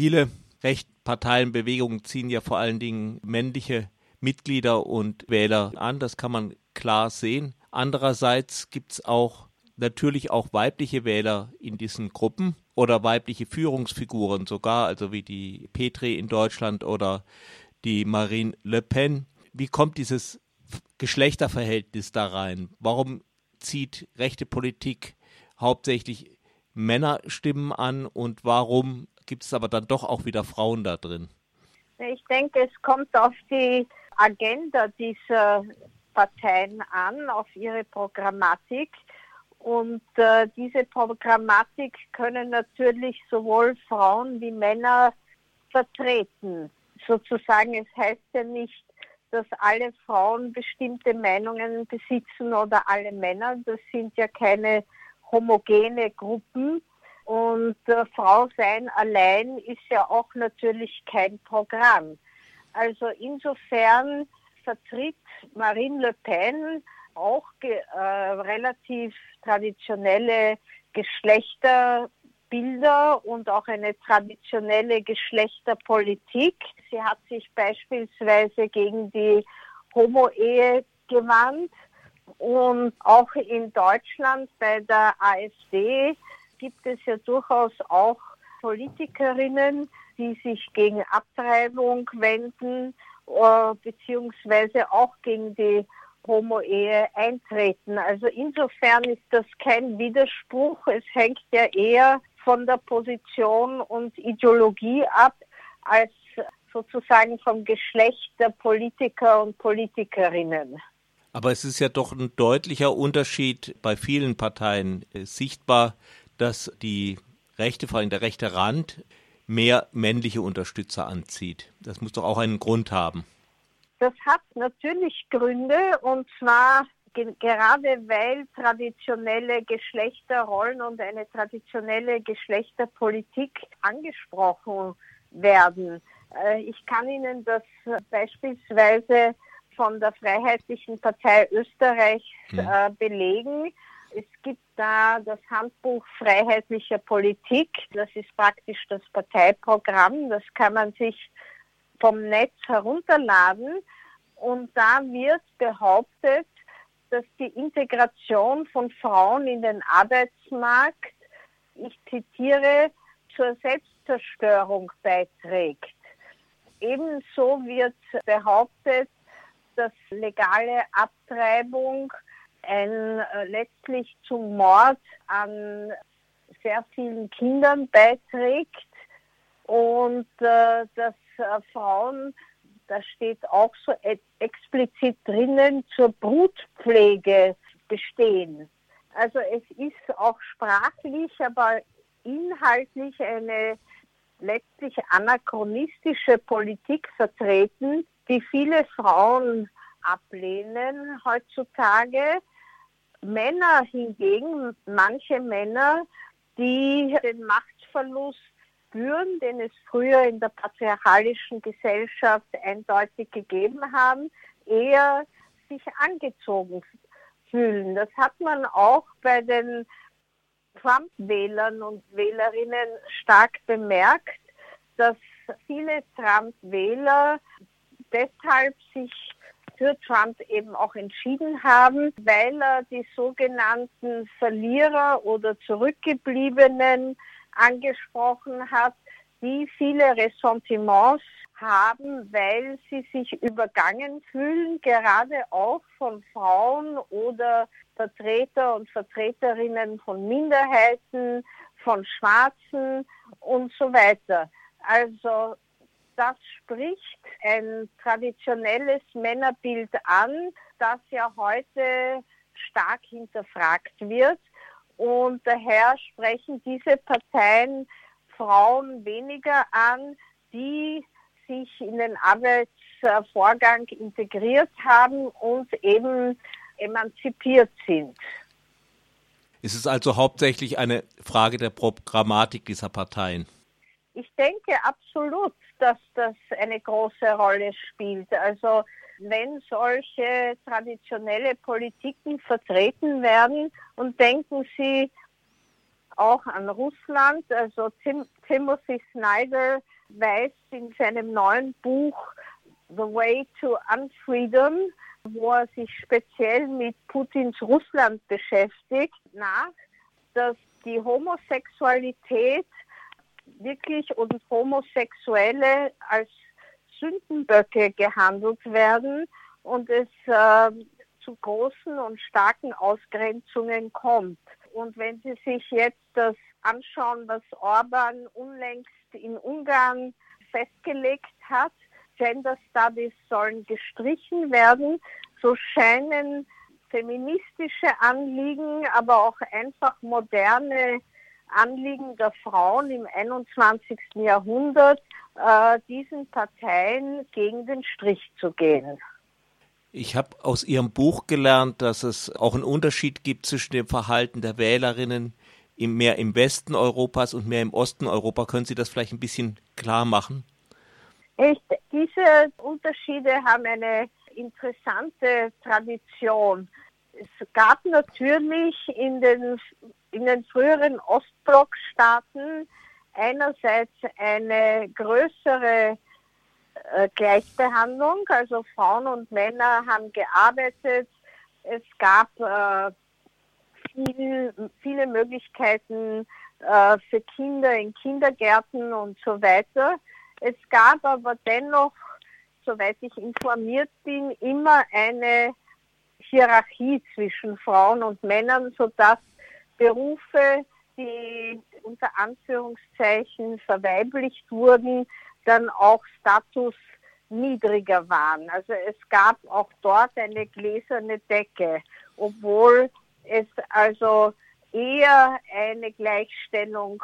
Viele Rechtparteienbewegungen ziehen ja vor allen Dingen männliche Mitglieder und Wähler an, das kann man klar sehen. Andererseits gibt es auch natürlich auch weibliche Wähler in diesen Gruppen oder weibliche Führungsfiguren sogar, also wie die Petri in Deutschland oder die Marine Le Pen. Wie kommt dieses Geschlechterverhältnis da rein? Warum zieht rechte Politik hauptsächlich Männerstimmen an und warum gibt es aber dann doch auch wieder Frauen da drin? Ich denke, es kommt auf die Agenda dieser Parteien an, auf ihre Programmatik. Und äh, diese Programmatik können natürlich sowohl Frauen wie Männer vertreten. Sozusagen, es heißt ja nicht, dass alle Frauen bestimmte Meinungen besitzen oder alle Männer. Das sind ja keine homogene Gruppen. Und äh, Frau sein allein ist ja auch natürlich kein Programm. Also insofern vertritt Marine Le Pen auch äh, relativ traditionelle Geschlechterbilder und auch eine traditionelle Geschlechterpolitik. Sie hat sich beispielsweise gegen die Homo-Ehe gewandt und auch in Deutschland bei der AfD gibt es ja durchaus auch Politikerinnen, die sich gegen Abtreibung wenden, äh, beziehungsweise auch gegen die Homo-Ehe eintreten. Also insofern ist das kein Widerspruch. Es hängt ja eher von der Position und Ideologie ab, als sozusagen vom Geschlecht der Politiker und Politikerinnen. Aber es ist ja doch ein deutlicher Unterschied bei vielen Parteien äh, sichtbar, dass die rechte, vor allem der rechte Rand, mehr männliche Unterstützer anzieht. Das muss doch auch einen Grund haben. Das hat natürlich Gründe und zwar gerade weil traditionelle Geschlechterrollen und eine traditionelle Geschlechterpolitik angesprochen werden. Äh, ich kann Ihnen das beispielsweise von der Freiheitlichen Partei Österreichs hm. Äh, belegen. Es gibt da das Handbuch freiheitlicher Politik. Das ist praktisch das Parteiprogramm. Das kann man sich vom Netz herunterladen. Und da wird behauptet, dass die Integration von Frauen in den Arbeitsmarkt, ich zitiere, zur Selbstzerstörung beiträgt. Ebenso wird behauptet, dass legale Abtreibung ein äh, letztlich zum Mord an sehr vielen Kindern beiträgt und äh, dass äh, Frauen, da steht auch so explizit drinnen, zur Brutpflege bestehen. Also es ist auch sprachlich, aber inhaltlich eine letztlich anachronistische Politik vertreten, die viele Frauen ablehnen heutzutage. Männer hingegen, manche Männer, die den Machtverlust spüren, den es früher in der patriarchalischen Gesellschaft eindeutig gegeben haben, eher sich angezogen fühlen. Das hat man auch bei den Trump-Wählern und Wählerinnen stark bemerkt, dass viele Trump-Wähler deshalb sich für Trump eben auch entschieden haben, weil er die sogenannten Verlierer oder Zurückgebliebenen angesprochen hat, die viele Ressentiments haben, weil sie sich übergangen fühlen, gerade auch von Frauen oder Vertreter und Vertreterinnen von Minderheiten, von Schwarzen und so weiter. Also das spricht ein traditionelles Männerbild an, das ja heute stark hinterfragt wird. Und daher sprechen diese Parteien Frauen weniger an, die sich in den Arbeitsvorgang integriert haben und eben emanzipiert sind. Ist es also hauptsächlich eine Frage der Programmatik dieser Parteien? Ich denke absolut dass das eine große Rolle spielt. Also wenn solche traditionelle Politiken vertreten werden und denken Sie auch an Russland. Also Tim Timothy Snyder weist in seinem neuen Buch The Way to Unfreedom, wo er sich speziell mit Putins Russland beschäftigt, nach, dass die Homosexualität wirklich und Homosexuelle als Sündenböcke gehandelt werden und es äh, zu großen und starken Ausgrenzungen kommt. Und wenn Sie sich jetzt das anschauen, was Orban unlängst in Ungarn festgelegt hat, Gender Studies sollen gestrichen werden, so scheinen feministische Anliegen, aber auch einfach moderne Anliegen der Frauen im 21. Jahrhundert äh, diesen Parteien gegen den Strich zu gehen. Ich habe aus Ihrem Buch gelernt, dass es auch einen Unterschied gibt zwischen dem Verhalten der Wählerinnen im, mehr im Westen Europas und mehr im Osten Europa. Können Sie das vielleicht ein bisschen klar machen? Ich, diese Unterschiede haben eine interessante Tradition. Es gab natürlich in den, in den früheren Ostblockstaaten einerseits eine größere äh, Gleichbehandlung, also Frauen und Männer haben gearbeitet. Es gab äh, viel, viele Möglichkeiten äh, für Kinder in Kindergärten und so weiter. Es gab aber dennoch, soweit ich informiert bin, immer eine Hierarchie zwischen Frauen und Männern, sodass Berufe, die unter Anführungszeichen verweiblicht wurden, dann auch Status niedriger waren. Also es gab auch dort eine gläserne Decke, obwohl es also eher eine Gleichstellung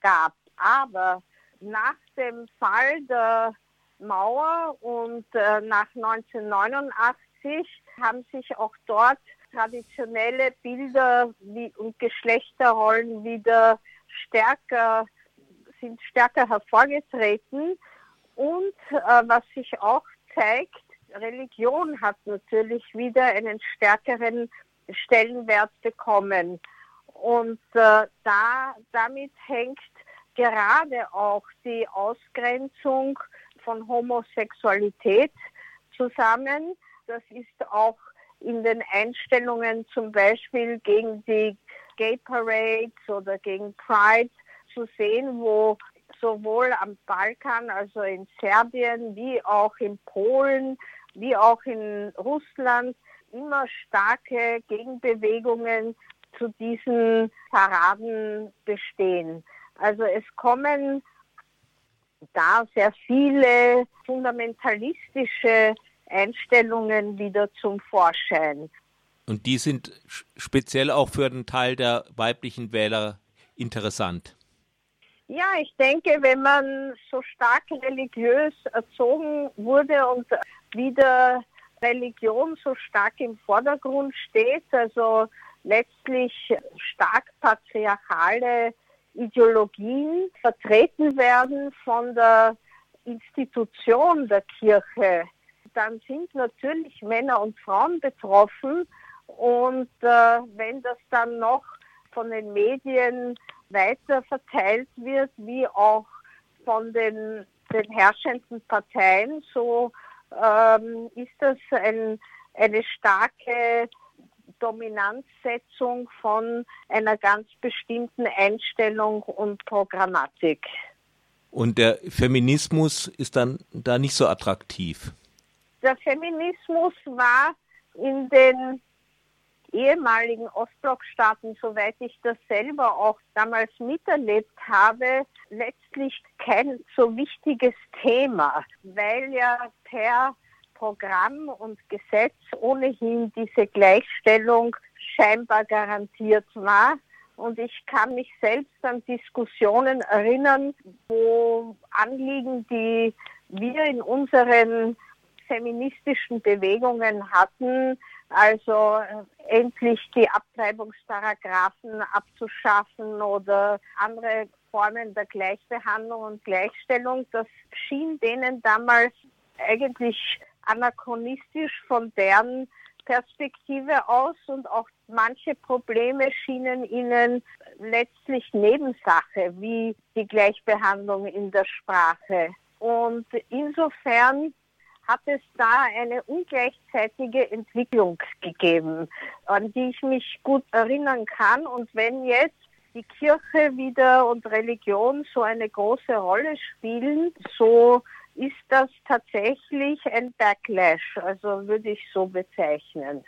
gab. Aber nach dem Fall der Mauer und äh, nach 1989 haben sich auch dort traditionelle Bilder wie, und Geschlechterrollen wieder stärker sind stärker hervorgetreten. Und äh, was sich auch zeigt, Religion hat natürlich wieder einen stärkeren Stellenwert bekommen. Und äh, da, damit hängt gerade auch die Ausgrenzung von Homosexualität zusammen. Das ist auch in den Einstellungen zum Beispiel gegen die Gay Parades oder gegen Pride zu sehen, wo sowohl am Balkan, also in Serbien, wie auch in Polen, wie auch in Russland immer starke Gegenbewegungen zu diesen Paraden bestehen. Also es kommen da sehr viele fundamentalistische Einstellungen wieder zum Vorschein. Und die sind speziell auch für den Teil der weiblichen Wähler interessant. Ja, ich denke, wenn man so stark religiös erzogen wurde und wieder Religion so stark im Vordergrund steht, also letztlich stark patriarchale Ideologien vertreten werden von der Institution der Kirche, dann sind natürlich Männer und Frauen betroffen. Und äh, wenn das dann noch von den Medien weiter verteilt wird, wie auch von den, den herrschenden Parteien, so ähm, ist das ein, eine starke Dominanzsetzung von einer ganz bestimmten Einstellung und Programmatik. Und der Feminismus ist dann da nicht so attraktiv. Der Feminismus war in den ehemaligen Ostblockstaaten, soweit ich das selber auch damals miterlebt habe, letztlich kein so wichtiges Thema, weil ja per Programm und Gesetz ohnehin diese Gleichstellung scheinbar garantiert war. Und ich kann mich selbst an Diskussionen erinnern, wo Anliegen, die wir in unseren feministischen Bewegungen hatten, also äh, endlich die Abtreibungsparagraphen abzuschaffen oder andere Formen der Gleichbehandlung und Gleichstellung, das schien denen damals eigentlich anachronistisch von deren Perspektive aus und auch manche Probleme schienen ihnen letztlich Nebensache, wie die Gleichbehandlung in der Sprache. Und insofern hat es da eine ungleichzeitige Entwicklung gegeben, an die ich mich gut erinnern kann. Und wenn jetzt die Kirche wieder und Religion so eine große Rolle spielen, so ist das tatsächlich ein Backlash, also würde ich so bezeichnen.